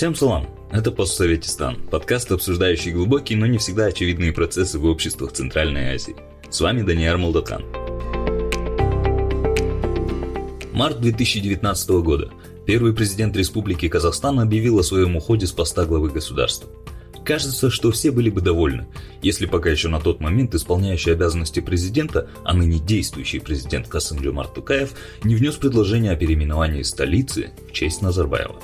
Всем салам! Это «Постсоветистан» – подкаст, обсуждающий глубокие, но не всегда очевидные процессы в обществах Центральной Азии. С вами Даниэр Молдокан. Март 2019 года. Первый президент Республики Казахстан объявил о своем уходе с поста главы государства. Кажется, что все были бы довольны, если пока еще на тот момент исполняющий обязанности президента, а ныне действующий президент Касым Жомарт Тукаев, не внес предложение о переименовании столицы в честь Назарбаева.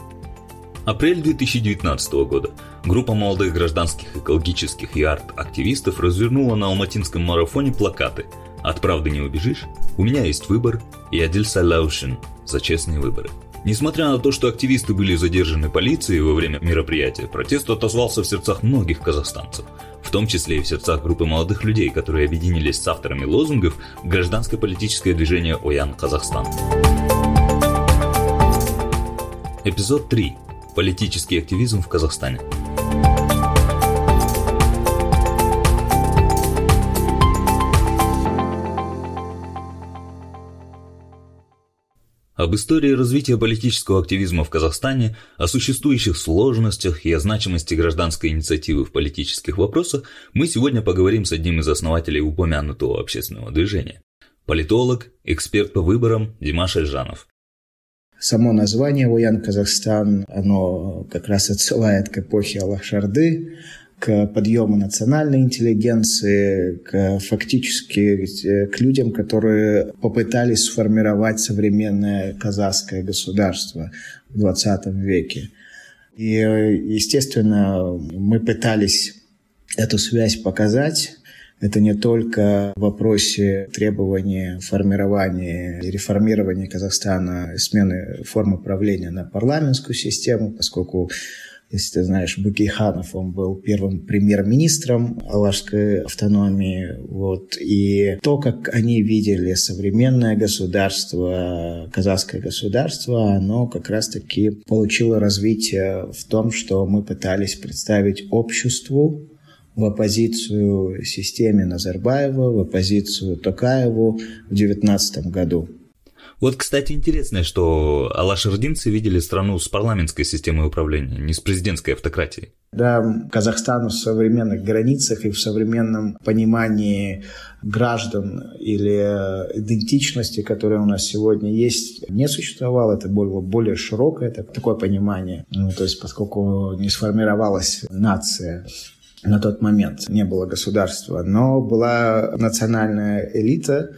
Апрель 2019 года. Группа молодых гражданских экологических и арт-активистов развернула на Алматинском марафоне плакаты «От правды не убежишь», «У меня есть выбор» и «Адиль Салаушин» за честные выборы. Несмотря на то, что активисты были задержаны полицией во время мероприятия, протест отозвался в сердцах многих казахстанцев, в том числе и в сердцах группы молодых людей, которые объединились с авторами лозунгов гражданское политическое движение «Оян Казахстан». Эпизод 3. Политический активизм в Казахстане. Об истории развития политического активизма в Казахстане, о существующих сложностях и о значимости гражданской инициативы в политических вопросах мы сегодня поговорим с одним из основателей упомянутого общественного движения. Политолог, эксперт по выборам Димаш Эльжанов. Само название «Уян Казахстан», оно как раз отсылает к эпохе Аллах-Шарды, к подъему национальной интеллигенции, к фактически к людям, которые попытались сформировать современное казахское государство в 20 веке. И, естественно, мы пытались эту связь показать, это не только в вопросе требования формирования и реформирования Казахстана, смены формы правления на парламентскую систему, поскольку если ты знаешь, Бакейханов, он был первым премьер-министром Алашской автономии. Вот. И то, как они видели современное государство, казахское государство, оно как раз-таки получило развитие в том, что мы пытались представить обществу в оппозицию системе Назарбаева, в оппозицию Токаеву в 2019 году. Вот, кстати, интересно, что алашардинцы видели страну с парламентской системой управления, не с президентской автократией. Да, Казахстан в современных границах и в современном понимании граждан или идентичности, которая у нас сегодня есть, не существовало. Это было более широкое это такое понимание. Ну, то есть, поскольку не сформировалась нация на тот момент, не было государства, но была национальная элита,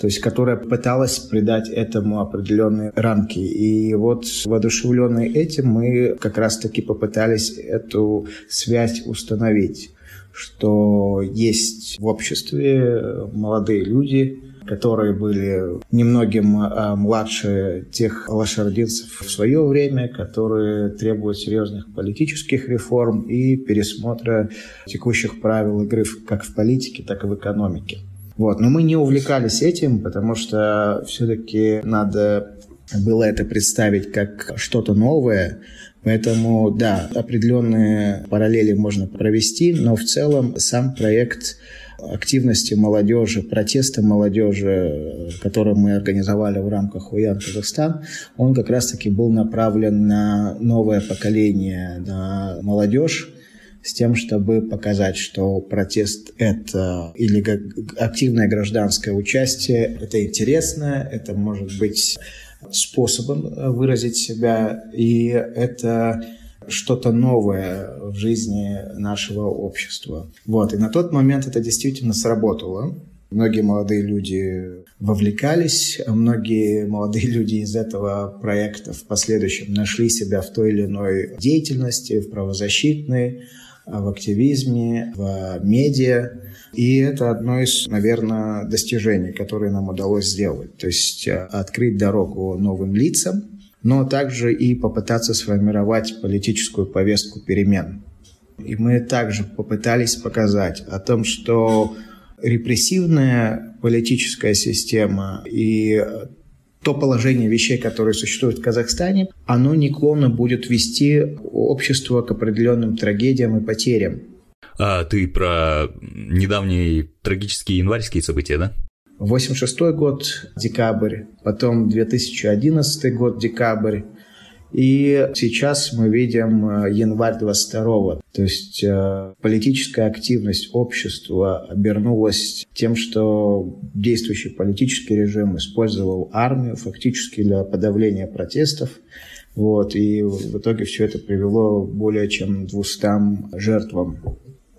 то есть которая пыталась придать этому определенные рамки. И вот воодушевленные этим мы как раз-таки попытались эту связь установить, что есть в обществе молодые люди, которые были немногим а, младше тех лошадинцев в свое время, которые требуют серьезных политических реформ и пересмотра текущих правил игры как в политике, так и в экономике. Вот. Но мы не увлекались этим, потому что все-таки надо было это представить как что-то новое. Поэтому, да, определенные параллели можно провести, но в целом сам проект активности молодежи, протеста молодежи, который мы организовали в рамках Уян Казахстан, он как раз-таки был направлен на новое поколение, на молодежь, с тем, чтобы показать, что протест это или активное гражданское участие это интересно, это может быть способом э, выразить себя, и это что-то новое в жизни нашего общества. Вот. И на тот момент это действительно сработало. Многие молодые люди вовлекались, а многие молодые люди из этого проекта в последующем нашли себя в той или иной деятельности, в правозащитной, в активизме, в медиа. И это одно из, наверное, достижений, которые нам удалось сделать. То есть э, открыть дорогу новым лицам, но также и попытаться сформировать политическую повестку перемен. И мы также попытались показать о том, что репрессивная политическая система и то положение вещей, которое существует в Казахстане, оно неклонно будет вести общество к определенным трагедиям и потерям. А ты про недавние трагические январские события, да? 86 год, декабрь, потом 2011 год, декабрь, и сейчас мы видим э, январь 22 То есть э, политическая активность общества обернулась тем, что действующий политический режим использовал армию фактически для подавления протестов. Вот, и в итоге все это привело более чем 200 жертвам.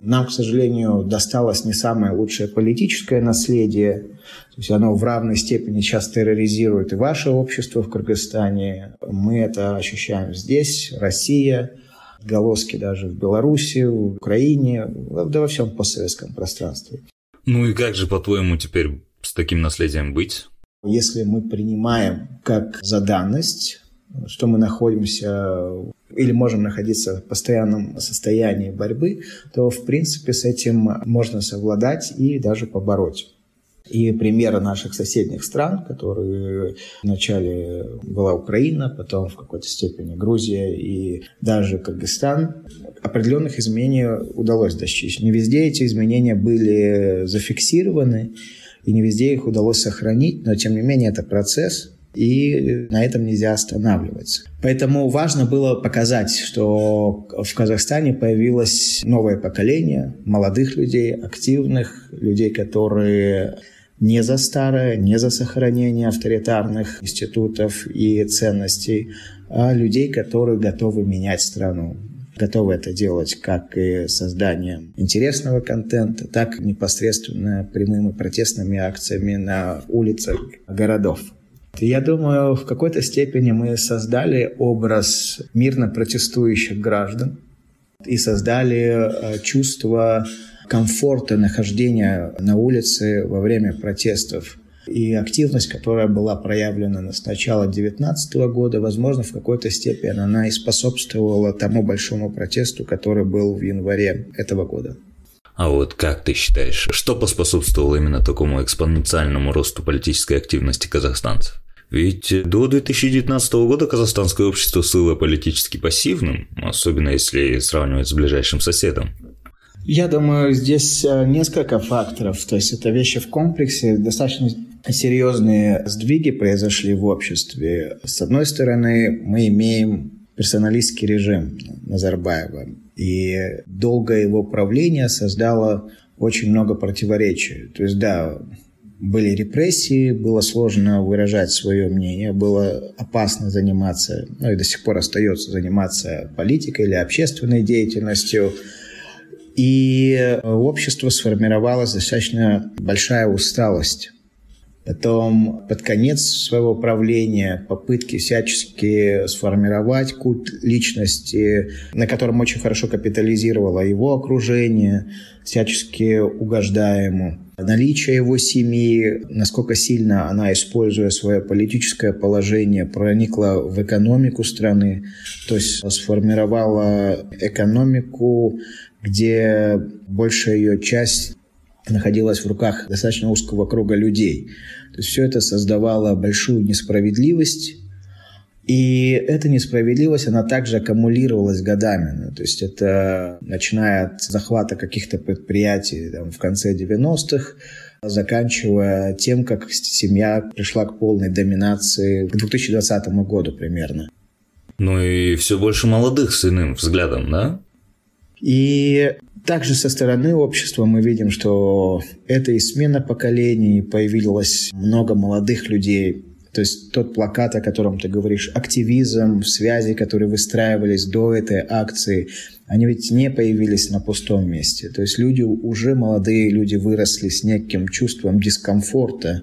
Нам, к сожалению, досталось не самое лучшее политическое наследие. То есть оно в равной степени сейчас терроризирует и ваше общество в Кыргызстане. Мы это ощущаем здесь, Россия, голоски даже в Беларуси, в Украине, да во всем постсоветском пространстве. Ну и как же, по-твоему, теперь с таким наследием быть? Если мы принимаем как за данность, что мы находимся или можем находиться в постоянном состоянии борьбы, то, в принципе, с этим можно совладать и даже побороть. И примеры наших соседних стран, которые вначале была Украина, потом в какой-то степени Грузия и даже Кыргызстан, определенных изменений удалось достичь. Не везде эти изменения были зафиксированы, и не везде их удалось сохранить, но тем не менее это процесс, и на этом нельзя останавливаться. Поэтому важно было показать, что в Казахстане появилось новое поколение молодых людей, активных людей, которые не за старое, не за сохранение авторитарных институтов и ценностей, а людей, которые готовы менять страну, готовы это делать как и созданием интересного контента, так и непосредственно прямыми протестными акциями на улицах городов. Я думаю, в какой-то степени мы создали образ мирно протестующих граждан и создали э, чувство комфорта нахождения на улице во время протестов. И активность, которая была проявлена с начала 2019 года, возможно, в какой-то степени она и способствовала тому большому протесту, который был в январе этого года. А вот как ты считаешь, что поспособствовало именно такому экспоненциальному росту политической активности казахстанцев? Ведь до 2019 года казахстанское общество было политически пассивным, особенно если сравнивать с ближайшим соседом. Я думаю, здесь э, несколько факторов. То есть это вещи в комплексе. Достаточно серьезные сдвиги произошли в обществе. С одной стороны, мы имеем персоналистский режим Назарбаева. И долгое его правление создало очень много противоречий. То есть, да, были репрессии, было сложно выражать свое мнение, было опасно заниматься, ну и до сих пор остается заниматься политикой или общественной деятельностью. И общество сформировалась достаточно большая усталость Потом под конец своего правления попытки всячески сформировать культ личности, на котором очень хорошо капитализировало его окружение, всячески угождая ему. Наличие его семьи, насколько сильно она, используя свое политическое положение, проникла в экономику страны, то есть сформировала экономику, где большая ее часть находилась в руках достаточно узкого круга людей. То есть все это создавало большую несправедливость, и эта несправедливость, она также аккумулировалась годами. Ну, то есть это начиная от захвата каких-то предприятий там, в конце 90-х, заканчивая тем, как семья пришла к полной доминации к 2020 году примерно. Ну и все больше молодых с иным взглядом, да? И также со стороны общества мы видим, что это и смена поколений, появилось много молодых людей. То есть тот плакат, о котором ты говоришь, активизм, связи, которые выстраивались до этой акции, они ведь не появились на пустом месте. То есть люди, уже молодые люди выросли с неким чувством дискомфорта,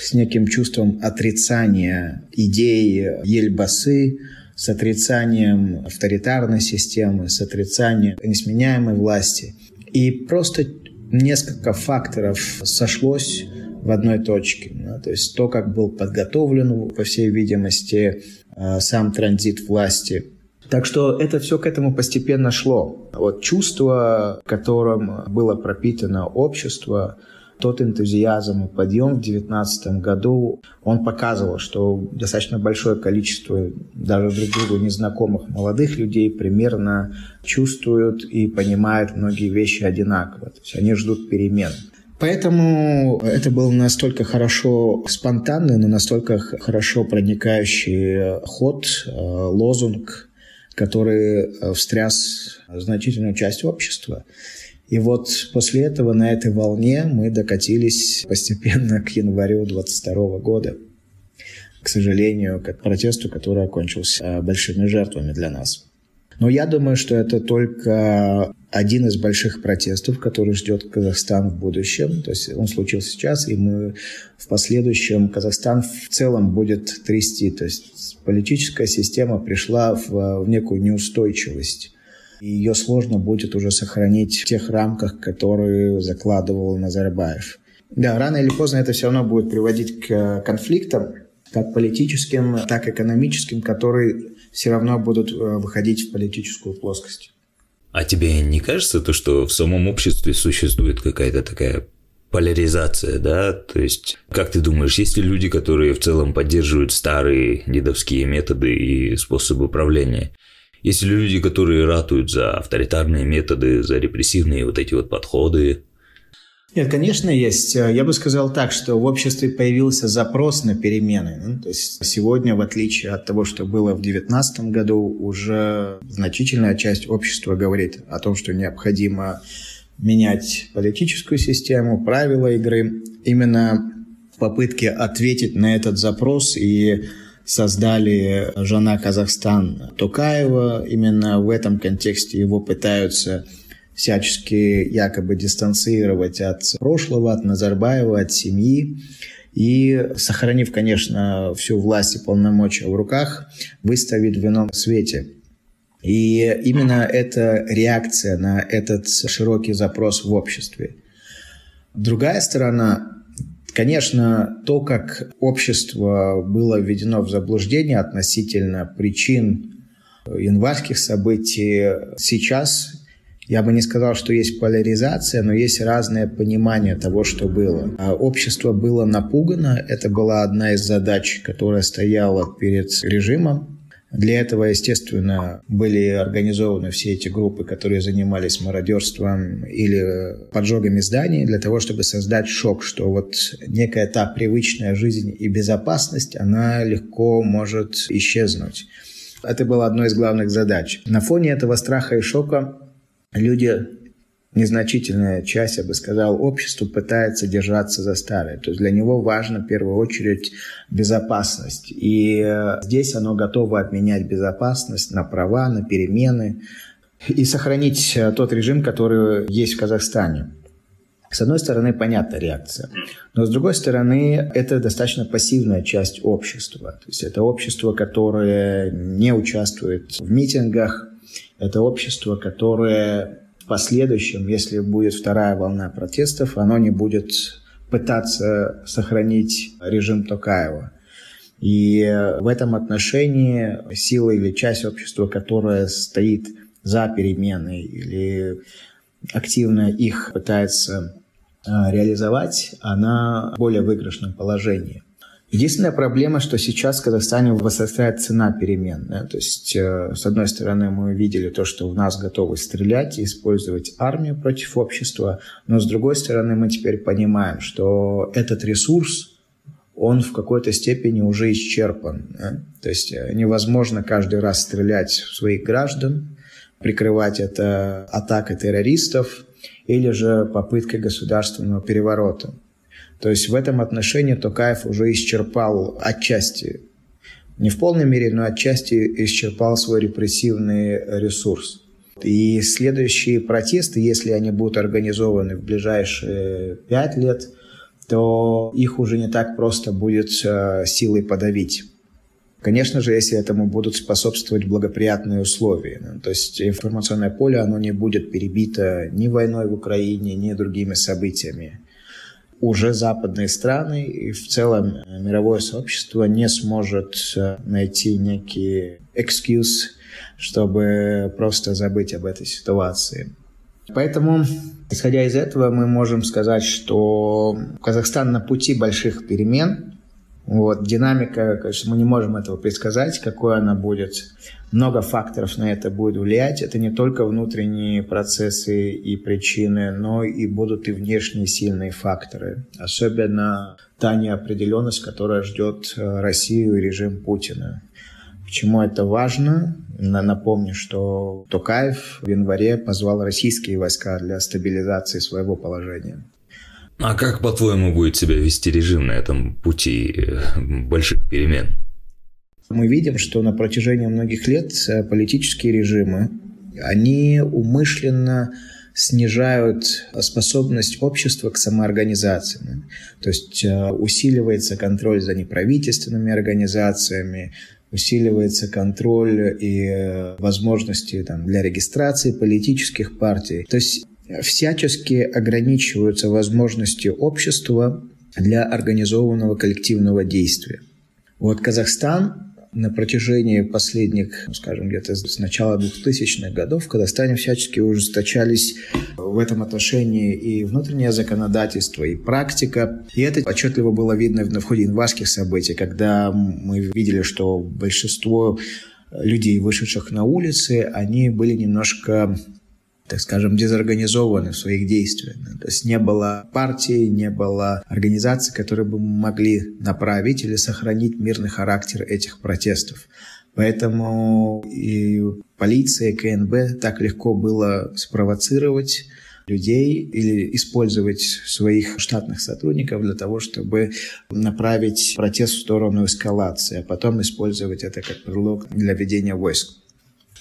с неким чувством отрицания идей Ельбасы, с отрицанием авторитарной системы, с отрицанием несменяемой власти. И просто несколько факторов сошлось в одной точке. Да? То есть то, как был подготовлен, по всей видимости, э, сам транзит власти. Так что это все к этому постепенно шло. Вот чувство, которым было пропитано общество, тот энтузиазм и подъем в 2019 году, он показывал, что достаточно большое количество даже друг другу незнакомых молодых людей примерно чувствуют и понимают многие вещи одинаково. То есть они ждут перемен. Поэтому это был настолько хорошо спонтанный, но настолько хорошо проникающий ход, э, лозунг, который э, встряс значительную часть общества. И вот после этого на этой волне мы докатились постепенно к январю 22 года. К сожалению, к протесту, который окончился э, большими жертвами для нас. Но я думаю, что это только один из больших протестов, который ждет Казахстан в будущем. То есть он случился сейчас, и мы в последующем Казахстан в целом будет трясти. То есть политическая система пришла в, в некую неустойчивость. И ее сложно будет уже сохранить в тех рамках, которые закладывал Назарбаев. Да, рано или поздно это все равно будет приводить к конфликтам, как политическим, так и экономическим, которые все равно будут э, выходить в политическую плоскость. А тебе не кажется то, что в самом обществе существует какая-то такая поляризация, да? То есть, как ты думаешь, есть ли люди, которые в целом поддерживают старые дедовские методы и способы управления? Есть ли люди, которые ратуют за авторитарные методы, за репрессивные вот эти вот подходы? Нет, конечно, есть. Я бы сказал так, что в обществе появился запрос на перемены. Ну, то есть сегодня, в отличие от того, что было в 2019 году, уже значительная часть общества говорит о том, что необходимо менять политическую систему, правила игры. Именно в попытке ответить на этот запрос и создали «Жена Казахстан» Токаева. Именно в этом контексте его пытаются всячески якобы дистанцировать от прошлого, от Назарбаева, от семьи. И, сохранив, конечно, всю власть и полномочия в руках, выставить в ином свете. И именно это реакция на этот широкий запрос в обществе. Другая сторона Конечно, то, как общество было введено в заблуждение относительно причин январских событий, сейчас я бы не сказал, что есть поляризация, но есть разное понимание того, что было. А общество было напугано, это была одна из задач, которая стояла перед режимом. Для этого, естественно, были организованы все эти группы, которые занимались мародерством или поджогами зданий, для того, чтобы создать шок, что вот некая та привычная жизнь и безопасность, она легко может исчезнуть. Это было одной из главных задач. На фоне этого страха и шока люди, незначительная часть, я бы сказал, общества пытается держаться за старое. То есть для него важно в первую очередь безопасность. И э, здесь оно готово отменять безопасность на права, на перемены и сохранить э, тот режим, который есть в Казахстане. С одной стороны, понятна реакция. Но с другой стороны, это достаточно пассивная часть общества. То есть это общество, которое не участвует в митингах, это общество, которое в последующем, если будет вторая волна протестов, оно не будет пытаться сохранить режим Токаева. И в этом отношении сила или часть общества, которая стоит за перемены или активно их пытается а, реализовать, она в более выигрышном положении. Единственная проблема, что сейчас в Казахстане возрастает цена перемен. Да? То есть, э, с одной стороны, мы видели то, что у нас готовы стрелять и использовать армию против общества, но с другой стороны, мы теперь понимаем, что этот ресурс, он в какой-то степени уже исчерпан. Да? То есть э, невозможно каждый раз стрелять в своих граждан, прикрывать это атакой террористов или же попыткой государственного переворота. То есть в этом отношении Токаев уже исчерпал отчасти, не в полной мере, но отчасти исчерпал свой репрессивный ресурс. И следующие протесты, если они будут организованы в ближайшие пять лет, то их уже не так просто будет э, силой подавить. Конечно же, если этому будут способствовать благоприятные условия. То есть информационное поле, оно не будет перебито ни войной в Украине, ни другими событиями уже западные страны и в целом мировое сообщество не сможет э, найти некий excuse, чтобы просто забыть об этой ситуации. Поэтому, исходя из этого, мы можем сказать, что Казахстан на пути больших перемен. Вот, динамика, конечно, мы не можем этого предсказать, какой она будет. Много факторов на это будет влиять. Это не только внутренние процессы и причины, но и будут и внешние сильные факторы. Особенно та неопределенность, которая ждет э, Россию и режим Путина. Почему это важно? Напомню, что Токаев в январе позвал российские войска для стабилизации своего положения. А как, по-твоему, будет себя вести режим на этом пути э, больших перемен? Мы видим, что на протяжении многих лет э, политические режимы, они умышленно снижают способность общества к самоорганизации. То есть э, усиливается контроль за неправительственными организациями, усиливается контроль и возможности там, для регистрации политических партий. То есть всячески ограничиваются возможности общества для организованного коллективного действия. Вот Казахстан на протяжении последних, скажем, где-то с начала 2000-х годов в Казахстане всячески ужесточались в этом отношении и внутреннее законодательство, и практика. И это отчетливо было видно в ходе январских событий, когда мы видели, что большинство людей, вышедших на улицы, они были немножко так скажем, дезорганизованы в своих действиях. То есть не было партии, не было организаций, которые бы могли направить или сохранить мирный характер этих протестов. Поэтому и полиция, и КНБ так легко было спровоцировать людей или использовать своих штатных сотрудников для того, чтобы направить протест в сторону эскалации, а потом использовать это как предлог для ведения войск.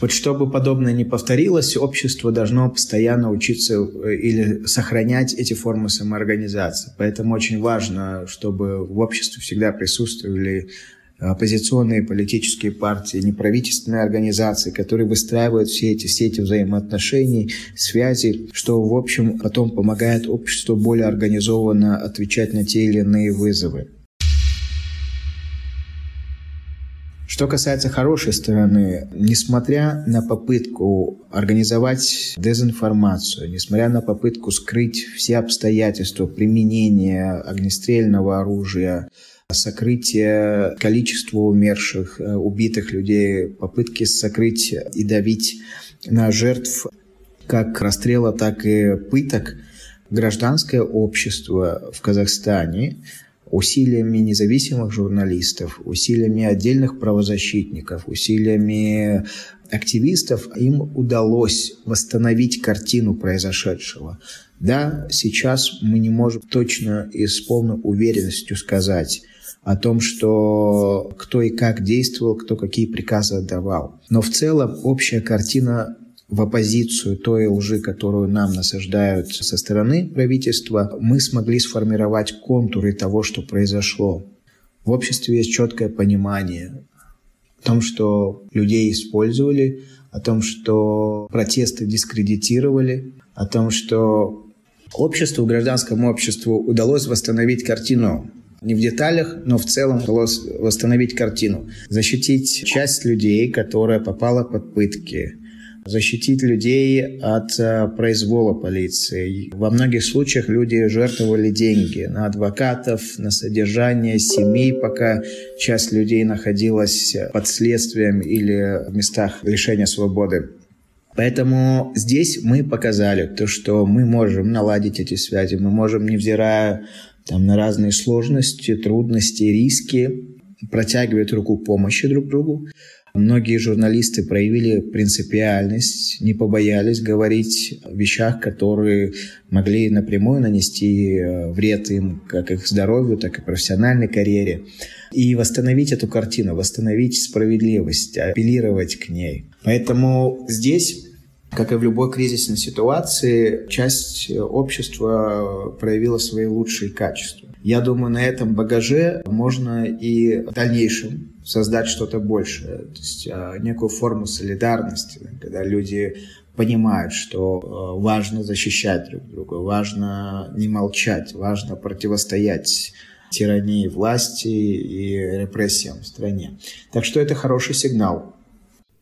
Вот чтобы подобное не повторилось, общество должно постоянно учиться э, или сохранять эти формы самоорганизации. Поэтому очень важно, чтобы в обществе всегда присутствовали оппозиционные политические партии, неправительственные организации, которые выстраивают все эти сети взаимоотношений, связи, что, в общем, потом помогает обществу более организованно отвечать на те или иные вызовы. Что касается хорошей стороны, несмотря на попытку организовать дезинформацию, несмотря на попытку скрыть все обстоятельства применения огнестрельного оружия, сокрытие количества умерших, э, убитых людей, попытки сокрыть и давить на жертв как расстрела, так и пыток, гражданское общество в Казахстане усилиями независимых журналистов, усилиями отдельных правозащитников, усилиями активистов им удалось восстановить картину произошедшего. Да, сейчас мы не можем точно и с полной уверенностью сказать о том, что кто и как действовал, кто какие приказы отдавал. Но в целом общая картина в оппозицию той лжи, которую нам насаждают со стороны правительства, мы смогли сформировать контуры того, что произошло. В обществе есть четкое понимание о том, что людей использовали, о том, что протесты дискредитировали, о том, что обществу, гражданскому обществу удалось восстановить картину не в деталях, но в целом удалось восстановить картину. Защитить часть людей, которая попала под пытки, защитить людей от э, произвола полиции. Во многих случаях люди жертвовали деньги на адвокатов, на содержание семей, пока часть людей находилась под следствием или в местах лишения свободы. Поэтому здесь мы показали то, что мы можем наладить эти связи, мы можем, невзирая там, на разные сложности, трудности, риски, протягивать руку помощи друг другу. Многие журналисты проявили принципиальность, не побоялись говорить о вещах, которые могли напрямую нанести э, вред им, как их здоровью, так и профессиональной карьере. И восстановить эту картину, восстановить справедливость, апеллировать к ней. Поэтому здесь как и в любой кризисной ситуации, часть общества проявила свои лучшие качества. Я думаю, на этом багаже можно и в дальнейшем создать что-то большее, то есть а, некую форму солидарности, когда люди понимают, что а, важно защищать друг друга, важно не молчать, важно противостоять тирании власти и репрессиям в стране. Так что это хороший сигнал.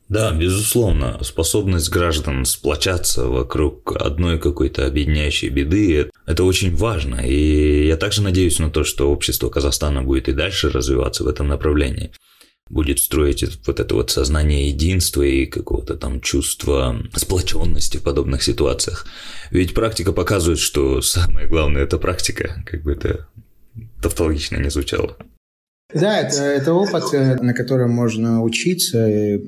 Да, безусловно, способность граждан сплочаться вокруг одной какой-то объединяющей беды – это очень важно. И я также надеюсь на то, что общество Казахстана будет и дальше развиваться в этом направлении будет строить вот это вот сознание единства и какого-то там чувства сплоченности в подобных ситуациях. Ведь практика показывает, что самое главное – это практика, как бы это тавтологично не звучало. Да, это, это опыт, э, на котором можно учиться.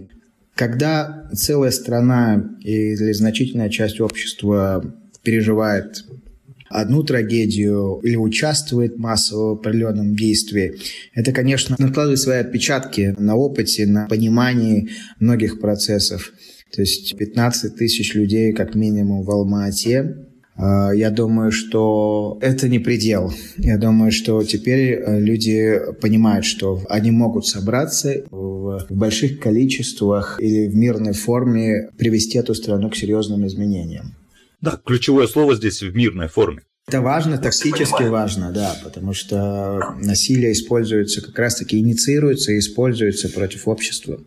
Когда целая страна или значительная часть общества переживает одну трагедию или участвует массово в определенном действии, это, конечно, накладывает свои отпечатки на опыте, на понимании многих процессов. То есть 15 тысяч людей как минимум в Алма-Ате, а, я думаю, что это не предел. Я думаю, что теперь э, люди понимают, что они могут собраться в больших количествах или в мирной форме привести эту страну к серьезным изменениям. Да, ключевое слово здесь в мирной форме. Это важно, тактически важно, да, потому что насилие используется, как раз-таки инициируется и используется против общества.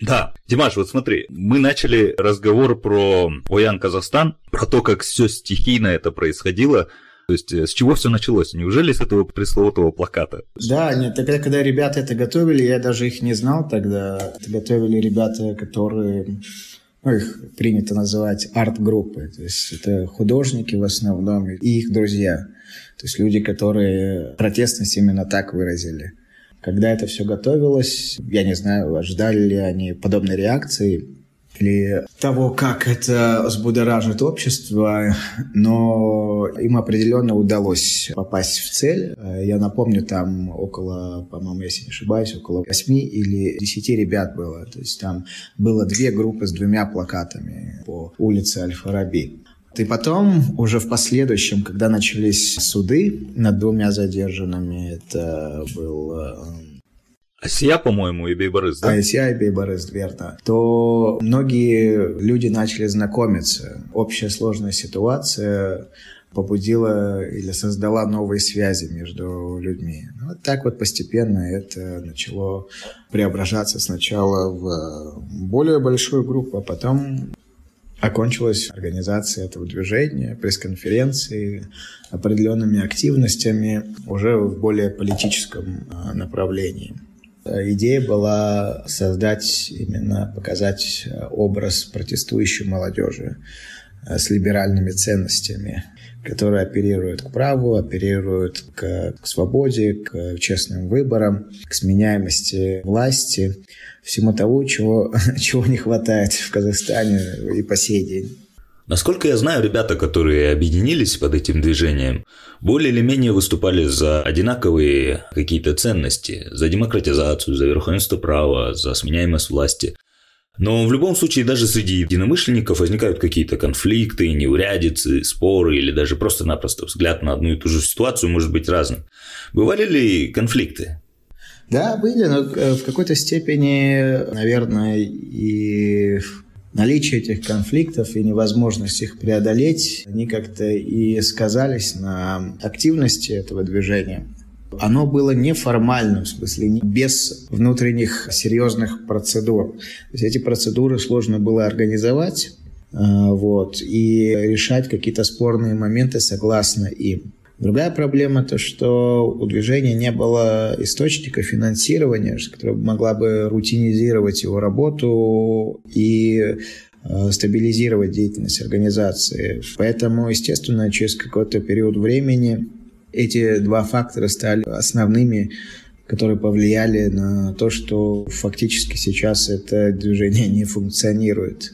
Да, Димаш, вот смотри, мы начали разговор про Воян Казахстан, про то, как все стихийно это происходило. То есть э, с чего все началось? Неужели с этого пресловутого плаката? Да, нет, тогда, когда ребята это готовили, я даже их не знал тогда. Это готовили ребята, которые ну, их принято называть арт-группы. То есть это художники в основном и их друзья. То есть люди, которые протестность именно так выразили. Когда это все готовилось, я не знаю, ожидали ли они подобной реакции или того, как это взбудоражит общество, но им определенно удалось попасть в цель. Я напомню, там около, по-моему, если не ошибаюсь, около 8 или 10 ребят было. То есть там было две группы с двумя плакатами по улице Аль-Фараби. И потом, уже в последующем, когда начались суды над двумя задержанными, это был э, Асия, по-моему, и Бейборыс, да? Асия и Бейборыс, верно. То многие люди начали знакомиться. Общая сложная ситуация побудила или создала новые связи между людьми. Ну, вот так вот постепенно это начало преображаться сначала в более большую группу, а потом окончилась организация этого движения, пресс-конференции, определенными активностями уже в более политическом а, направлении. Идея была создать, именно показать образ протестующей молодежи э, с либеральными ценностями, которые оперируют к праву, оперируют к, к свободе, к честным выборам, к сменяемости власти, всему того, чего, чего не хватает в Казахстане и по сей день. Насколько я знаю, ребята, которые объединились под этим движением, более или менее выступали за одинаковые какие-то ценности, за демократизацию, за верховенство права, за сменяемость власти. Но в любом случае даже среди единомышленников возникают какие-то конфликты, неурядицы, споры или даже просто-напросто взгляд на одну и ту же ситуацию может быть разным. Бывали ли конфликты? Да, были, но э, в какой-то степени, наверное, и наличие этих конфликтов и невозможность их преодолеть, они как-то и сказались на активности этого движения. Оно было неформальным, в смысле, без внутренних серьезных процедур. То есть эти процедуры сложно было организовать, э, вот, и решать какие-то спорные моменты согласно им. Другая проблема то, что у движения не было источника финансирования, которая могла бы рутинизировать его работу и э, стабилизировать деятельность организации. Поэтому, естественно, через какой-то период времени эти два фактора стали основными, которые повлияли на то, что фактически сейчас это движение не функционирует.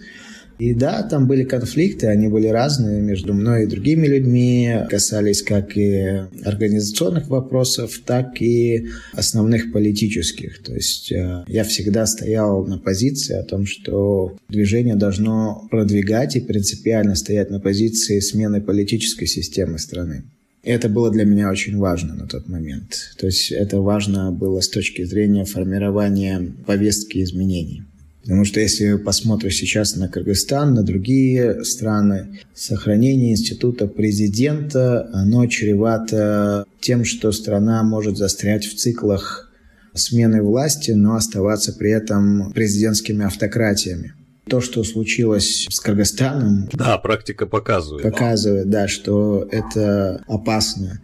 И да, там были конфликты, они были разные между мной и другими людьми, касались как и организационных вопросов, так и основных политических. То есть э, я всегда стоял на позиции о том, что движение должно продвигать и принципиально стоять на позиции смены политической системы страны. Это было для меня очень важно на тот момент. То есть это важно было с точки зрения формирования повестки изменений. Потому что если посмотришь сейчас на Кыргызстан, на другие страны, сохранение института президента, оно чревато тем, что страна может застрять в циклах смены власти, но оставаться при этом президентскими автократиями. То, что случилось с Кыргызстаном... Да, практика показывает. Показывает, да, что это опасно.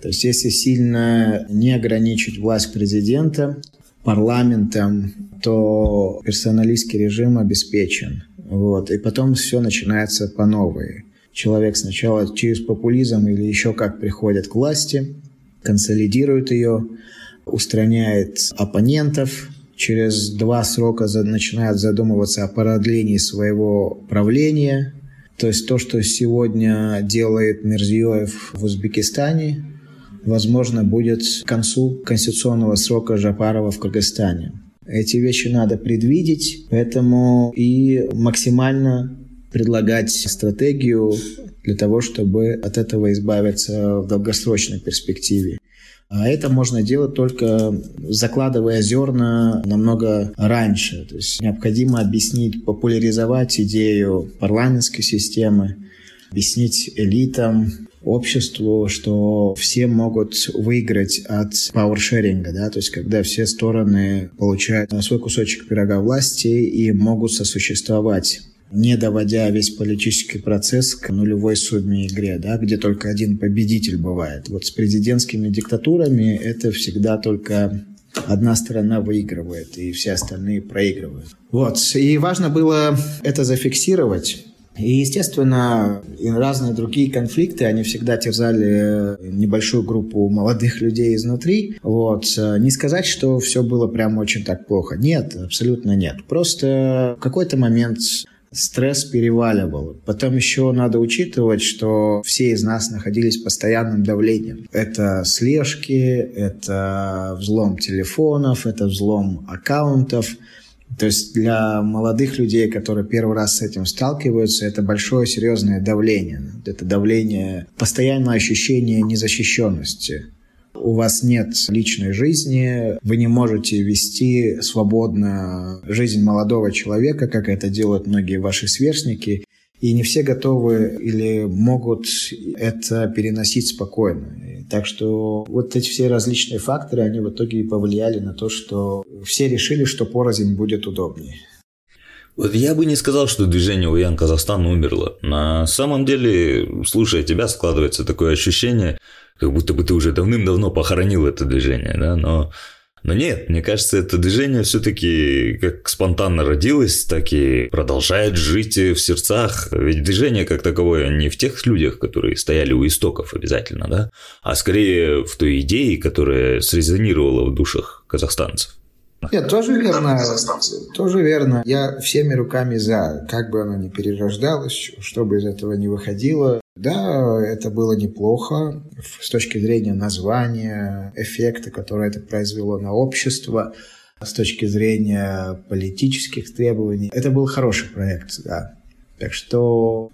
То есть если сильно не ограничить власть президента, парламентом, то персоналистский режим обеспечен. Вот. И потом все начинается по новой. Человек сначала через популизм или еще как приходит к власти, консолидирует ее, устраняет оппонентов, через два срока начинает задумываться о продлении своего правления. То есть то, что сегодня делает Мирзиёев в Узбекистане, возможно, будет к концу конституционного срока Жапарова в Кыргызстане. Эти вещи надо предвидеть, поэтому и максимально предлагать стратегию для того, чтобы от этого избавиться в долгосрочной перспективе. А это можно делать только закладывая зерна намного раньше. То есть необходимо объяснить, популяризовать идею парламентской системы, объяснить элитам, обществу, что все могут выиграть от пауэршеринга, да, то есть когда все стороны получают свой кусочек пирога власти и могут сосуществовать не доводя весь политический процесс к нулевой сумме игре, да, где только один победитель бывает. Вот с президентскими диктатурами это всегда только одна сторона выигрывает, и все остальные проигрывают. Вот. И важно было это зафиксировать. И, естественно, и разные другие конфликты, они всегда терзали небольшую группу молодых людей изнутри. Вот. Не сказать, что все было прям очень так плохо. Нет, абсолютно нет. Просто в какой-то момент стресс переваливал. Потом еще надо учитывать, что все из нас находились в постоянном давлении. Это слежки, это взлом телефонов, это взлом аккаунтов – то есть для молодых людей, которые первый раз с этим сталкиваются, это большое серьезное давление. Это давление, постоянное ощущение незащищенности. У вас нет личной жизни, вы не можете вести свободно жизнь молодого человека, как это делают многие ваши сверстники. И не все готовы или могут это переносить спокойно. Так что вот эти все различные факторы, они в итоге и повлияли на то, что все решили, что порознь будет удобнее. Вот я бы не сказал, что движение Уян Казахстан умерло. На самом деле, слушая тебя, складывается такое ощущение, как будто бы ты уже давным-давно похоронил это движение, да, но но нет, мне кажется, это движение все-таки как спонтанно родилось, так и продолжает жить в сердцах. Ведь движение как таковое не в тех людях, которые стояли у истоков обязательно, да, а скорее в той идее, которая срезонировала в душах казахстанцев. Нет, тоже верно. Тоже верно. Я всеми руками за. Как бы оно ни перерождалось, что бы из этого не выходило. Да, это было неплохо с точки зрения названия, эффекта, который это произвело на общество, с точки зрения политических требований. Это был хороший проект, да. Так что...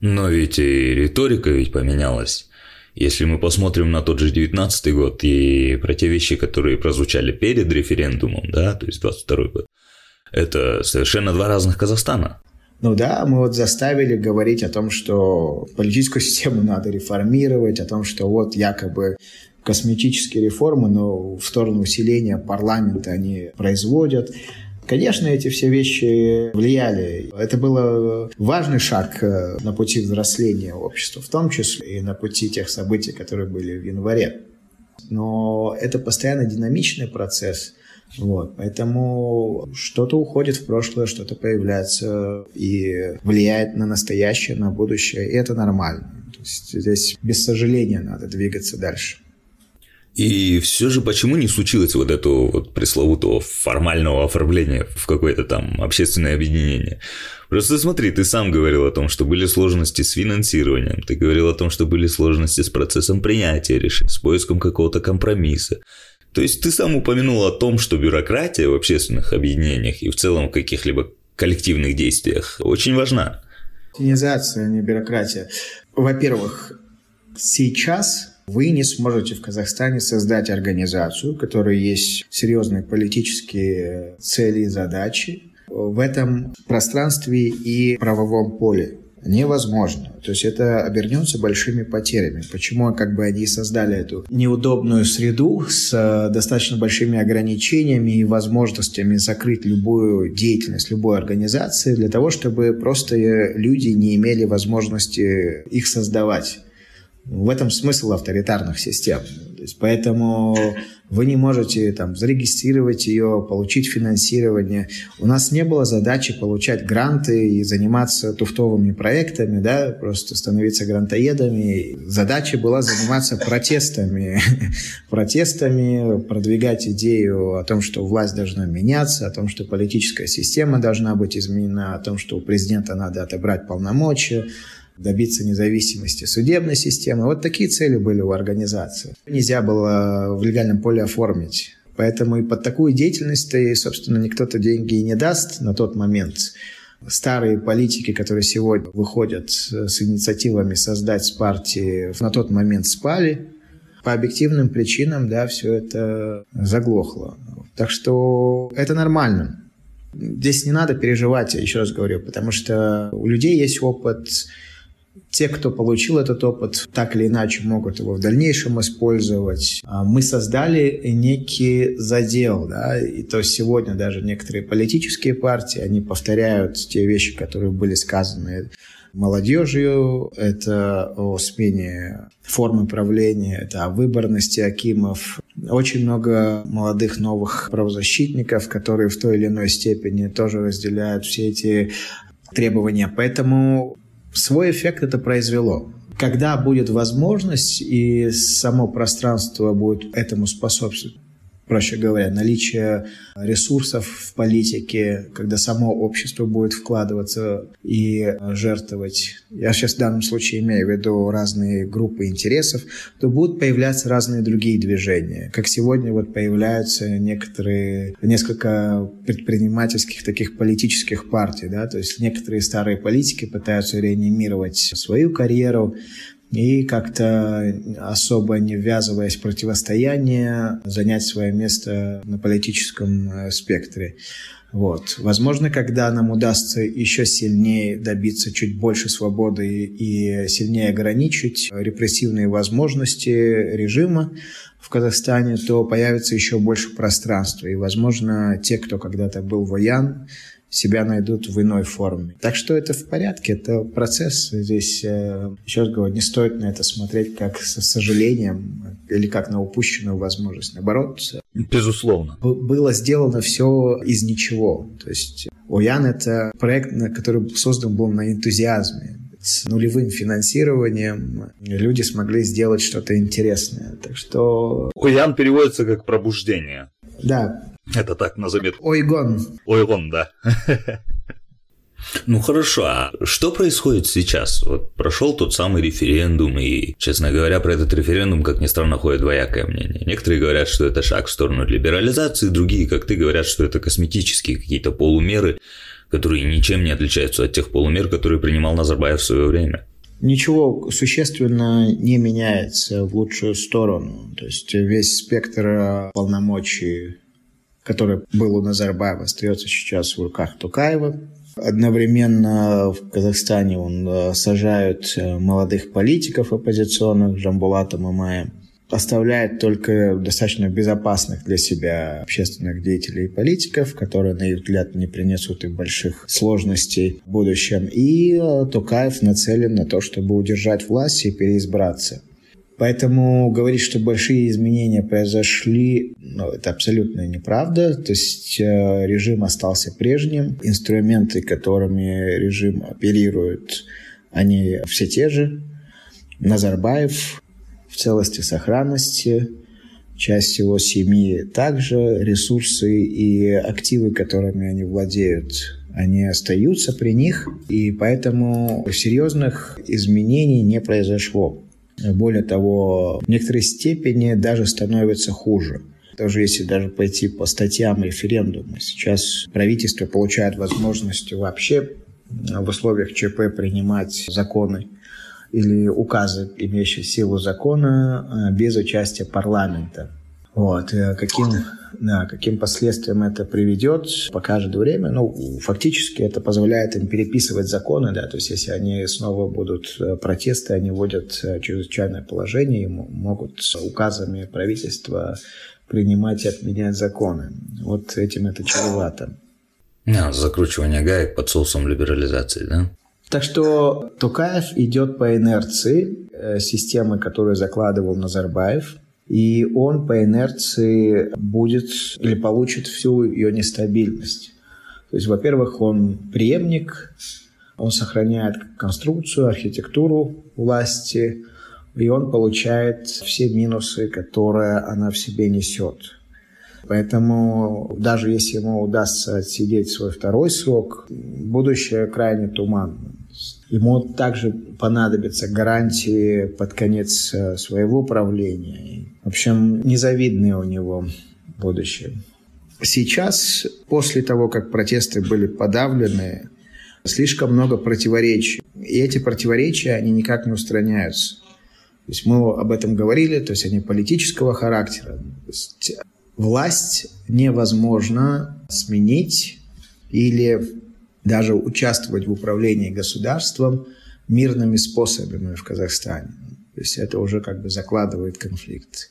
Но ведь и риторика ведь поменялась. Если мы посмотрим на тот же 19 год и про те вещи, которые прозвучали перед референдумом, да, то есть 22 год, это совершенно два разных Казахстана. Ну да, мы вот заставили говорить о том, что политическую систему надо реформировать, о том, что вот якобы косметические реформы, но в сторону усиления парламента они производят. Конечно, эти все вещи влияли. Это был важный шаг э, на пути взросления общества, в том числе и на пути тех событий, которые были в январе. Но это постоянно динамичный процесс. Вот, поэтому что-то уходит в прошлое, что-то появляется и влияет на настоящее, на будущее, и это нормально. То есть здесь без сожаления надо двигаться дальше. И все же почему не случилось вот этого вот пресловутого формального оформления в какое-то там общественное объединение? Просто смотри, ты сам говорил о том, что были сложности с финансированием, ты говорил о том, что были сложности с процессом принятия решений, с поиском какого-то компромисса. То есть ты сам упомянул о том, что бюрократия в общественных объединениях и в целом каких-либо коллективных действиях очень важна. Организация, а не бюрократия. Во-первых, сейчас вы не сможете в Казахстане создать организацию, у которой есть серьезные политические цели и задачи в этом пространстве и правовом поле. Невозможно. То есть это обернется большими потерями. Почему как бы они создали эту неудобную среду с э, достаточно большими ограничениями и возможностями закрыть любую деятельность любой организации для того, чтобы просто люди не имели возможности их создавать. В этом смысл авторитарных систем. То есть поэтому вы не можете там зарегистрировать ее, получить финансирование. У нас не было задачи получать гранты и заниматься туфтовыми проектами, да, просто становиться грантоедами. Задача была заниматься протестами, протестами, продвигать идею о том, что власть должна меняться, о том, что политическая система должна быть изменена, о том, что у президента надо отобрать полномочия, добиться независимости судебной системы. Вот такие цели были у организации. Нельзя было в легальном поле оформить. Поэтому и под такую деятельность, и, собственно, никто-то деньги и не даст на тот момент. Старые политики, которые сегодня выходят с инициативами создать партии, на тот момент спали. По объективным причинам, да, все это заглохло. Так что это нормально. Здесь не надо переживать, еще раз говорю, потому что у людей есть опыт те, кто получил этот опыт, так или иначе могут его в дальнейшем использовать. А мы создали некий задел, да, и то сегодня даже некоторые политические партии, они повторяют те вещи, которые были сказаны молодежью, это о смене формы правления, это о выборности Акимов. Очень много молодых новых правозащитников, которые в той или иной степени тоже разделяют все эти требования. Поэтому свой эффект это произвело. Когда будет возможность и само пространство будет этому способствовать, проще говоря, наличие ресурсов в политике, когда само общество будет вкладываться и жертвовать. Я сейчас в данном случае имею в виду разные группы интересов, то будут появляться разные другие движения. Как сегодня вот появляются некоторые, несколько предпринимательских таких политических партий, да, то есть некоторые старые политики пытаются реанимировать свою карьеру, и как-то особо не ввязываясь в противостояние, занять свое место на политическом э, спектре. Вот. Возможно, когда нам удастся еще сильнее добиться чуть больше свободы и сильнее ограничить репрессивные возможности режима в Казахстане, то появится еще больше пространства. И, возможно, те, кто когда-то был воян, себя найдут в иной форме. Так что это в порядке, это процесс. Здесь, э, еще раз говорю, не стоит на это смотреть как со сожалением или как на упущенную возможность. Наоборот. Безусловно. Было сделано все из ничего. То есть ОЯН — это проект, который создан был на энтузиазме с нулевым финансированием люди смогли сделать что-то интересное. Так что... Уян переводится как пробуждение. Да, это так на заметку. Ойгон. Ойгон, да. Ну хорошо, а что происходит сейчас? Вот прошел тот самый референдум, и, честно говоря, про этот референдум, как ни странно, ходит двоякое мнение. Некоторые говорят, что это шаг в сторону либерализации, другие, как ты, говорят, что это косметические какие-то полумеры, которые ничем не отличаются от тех полумер, которые принимал Назарбаев в свое время. Ничего существенно не меняется в лучшую сторону. То есть весь спектр полномочий который был у Назарбаева, остается сейчас в руках Тукаева. Одновременно в Казахстане он э, сажают э, молодых политиков оппозиционных, Жамбулата Мамая, оставляет только достаточно безопасных для себя общественных деятелей и политиков, которые, на их взгляд, не принесут им больших сложностей в будущем. И э, Тукаев нацелен на то, чтобы удержать власть и переизбраться. Поэтому говорить, что большие изменения произошли, ну, это абсолютно неправда. То есть э, режим остался прежним. Инструменты, которыми режим оперирует, они все те же. Назарбаев в целости сохранности, часть его семьи также, ресурсы и активы, которыми они владеют, они остаются при них, и поэтому серьезных изменений не произошло. Более того, в некоторой степени даже становится хуже. Даже если даже пойти по статьям референдума, сейчас правительство получает возможность вообще в условиях ЧП принимать законы или указы, имеющие силу закона, э, без участия парламента. Вот, э, каким, да, каким последствиям это приведет, покажет время. Ну, фактически это позволяет им переписывать законы, да, то есть если они снова будут э, протесты, они вводят э, чрезвычайное положение и могут указами правительства принимать и отменять законы. Вот этим это чревато. А, закручивание гаек под соусом либерализации, да? Так что Тукаев идет по инерции системы, которую закладывал Назарбаев – и он по инерции будет или получит всю ее нестабильность. То есть, во-первых, он преемник, он сохраняет конструкцию, архитектуру власти, и он получает все минусы, которые она в себе несет. Поэтому даже если ему удастся отсидеть свой второй срок, будущее крайне туманно. Ему также понадобятся гарантии под конец э, своего правления. В общем, незавидное у него будущее. Сейчас, после того, как протесты были подавлены, слишком много противоречий. И эти противоречия, они никак не устраняются. То есть мы об этом говорили, то есть они политического характера. Есть власть невозможно сменить или даже участвовать в управлении государством мирными способами в Казахстане. То есть это уже как бы закладывает конфликт.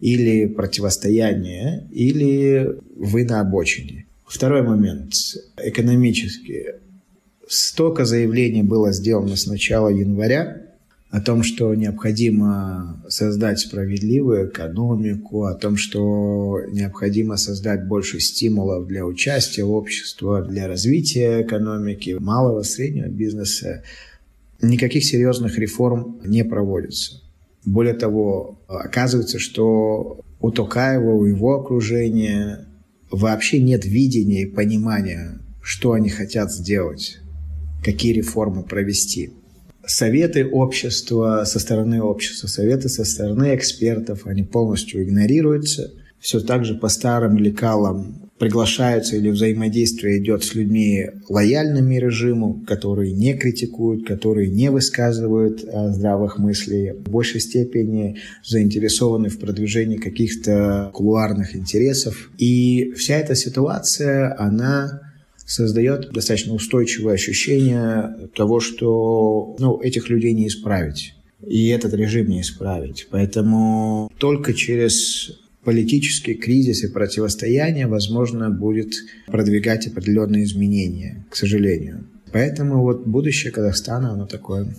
Или противостояние, или вы на обочине. Второй момент. Экономически. Столько заявлений было сделано с начала января о том, что необходимо создать справедливую экономику, о том, что необходимо создать больше стимулов для участия в обществе, для развития экономики, малого, среднего бизнеса. Никаких серьезных реформ не проводится. Более того, оказывается, что у Токаева, у его окружения вообще нет видения и понимания, что они хотят сделать, какие реформы провести советы общества со стороны общества, советы со стороны экспертов, они полностью игнорируются. Все так же по старым лекалам приглашаются или взаимодействие идет с людьми лояльными режиму, которые не критикуют, которые не высказывают а, здравых мыслей, в большей степени заинтересованы в продвижении каких-то кулуарных интересов. И вся эта ситуация, она создает достаточно устойчивое ощущение того, что ну, этих людей не исправить. И этот режим не исправить. Поэтому только через политический кризис и противостояние возможно будет продвигать определенные изменения, к сожалению. Поэтому вот будущее Казахстана, оно такое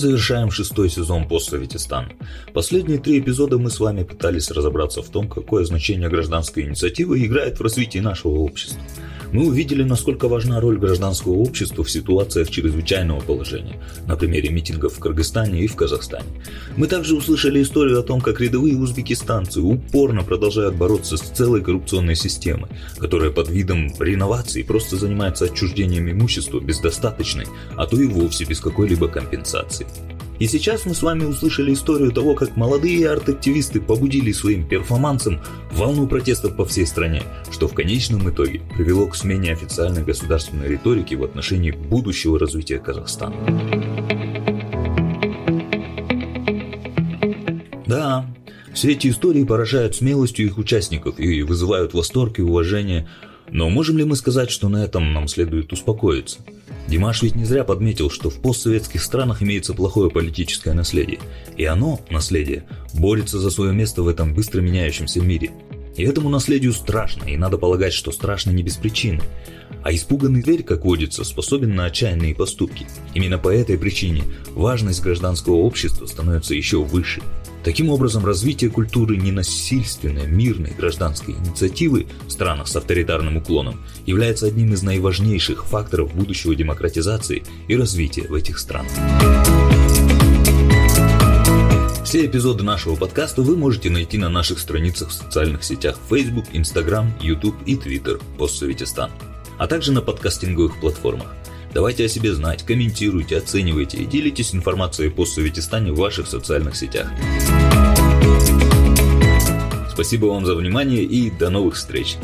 завершаем шестой сезон «Постсоветистан». Последние три эпизода мы с вами пытались разобраться в том, какое значение гражданская инициатива играет в развитии нашего общества – мы увидели, насколько важна роль гражданского общества в ситуациях чрезвычайного положения, на примере митингов в Кыргызстане и в Казахстане. Мы также услышали историю о том, как рядовые узбекистанцы упорно продолжают бороться с целой коррупционной системой, которая под видом реновации просто занимается отчуждением имущества без достаточной, а то и вовсе без какой-либо компенсации. И сейчас мы с вами услышали историю того, как молодые арт-активисты побудили своим перформансом волну протестов по всей стране, что в конечном итоге привело к смене официальной государственной риторики в отношении будущего развития Казахстана. Да, все эти истории поражают смелостью их участников и вызывают восторг и уважение, но можем ли мы сказать, что на этом нам следует успокоиться? Димаш ведь не зря подметил, что в постсоветских странах имеется плохое политическое наследие. И оно, наследие, борется за свое место в этом быстро меняющемся мире. И этому наследию страшно, и надо полагать, что страшно не без причины. А испуганный зверь, как водится, способен на отчаянные поступки. Именно по этой причине важность гражданского общества становится еще выше – Таким образом, развитие культуры ненасильственной, мирной гражданской инициативы в странах с авторитарным уклоном является одним из наиважнейших факторов будущего демократизации и развития в этих странах. Все эпизоды нашего подкаста вы можете найти на наших страницах в социальных сетях Facebook, Instagram, YouTube и Twitter «Постсоветистан», а также на подкастинговых платформах. Давайте о себе знать, комментируйте, оценивайте и делитесь информацией по Советистане в ваших социальных сетях. Спасибо вам за внимание и до новых встреч!